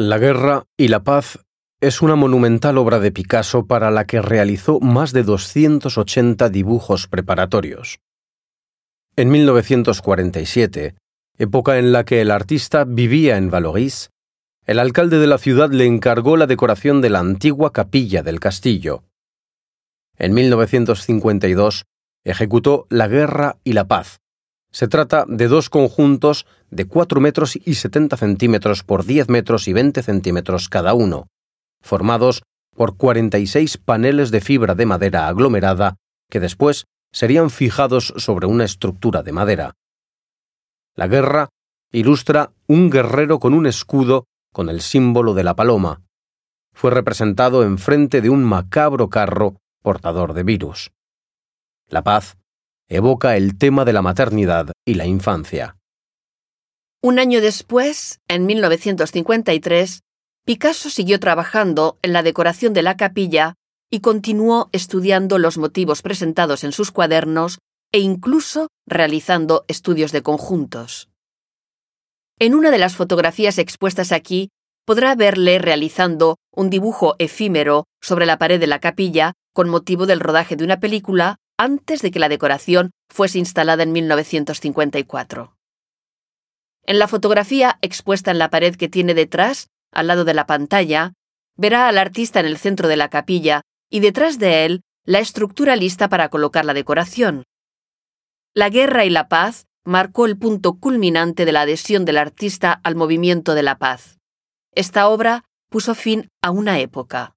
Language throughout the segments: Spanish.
La guerra y la paz es una monumental obra de Picasso para la que realizó más de 280 dibujos preparatorios. En 1947, época en la que el artista vivía en Valoris, el alcalde de la ciudad le encargó la decoración de la antigua capilla del castillo. En 1952 ejecutó La Guerra y la Paz. Se trata de dos conjuntos de 4 metros y 70 centímetros por 10 metros y 20 centímetros cada uno, formados por 46 paneles de fibra de madera aglomerada que después serían fijados sobre una estructura de madera. La guerra ilustra un guerrero con un escudo con el símbolo de la paloma. Fue representado enfrente de un macabro carro portador de virus. La paz evoca el tema de la maternidad y la infancia. Un año después, en 1953, Picasso siguió trabajando en la decoración de la capilla y continuó estudiando los motivos presentados en sus cuadernos e incluso realizando estudios de conjuntos. En una de las fotografías expuestas aquí podrá verle realizando un dibujo efímero sobre la pared de la capilla con motivo del rodaje de una película antes de que la decoración fuese instalada en 1954. En la fotografía expuesta en la pared que tiene detrás, al lado de la pantalla, verá al artista en el centro de la capilla y detrás de él la estructura lista para colocar la decoración. La guerra y la paz marcó el punto culminante de la adhesión del artista al movimiento de la paz. Esta obra puso fin a una época.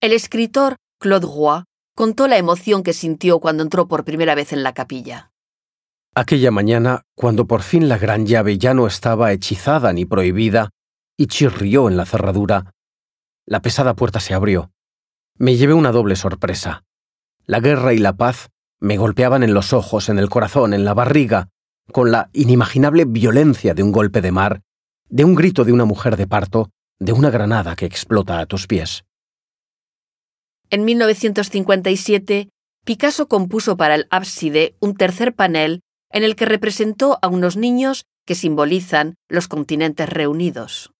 El escritor Claude Roy contó la emoción que sintió cuando entró por primera vez en la capilla. Aquella mañana, cuando por fin la gran llave ya no estaba hechizada ni prohibida, y chirrió en la cerradura, la pesada puerta se abrió. Me llevé una doble sorpresa. La guerra y la paz me golpeaban en los ojos, en el corazón, en la barriga, con la inimaginable violencia de un golpe de mar, de un grito de una mujer de parto, de una granada que explota a tus pies. En 1957, Picasso compuso para el ábside un tercer panel en el que representó a unos niños que simbolizan los continentes reunidos.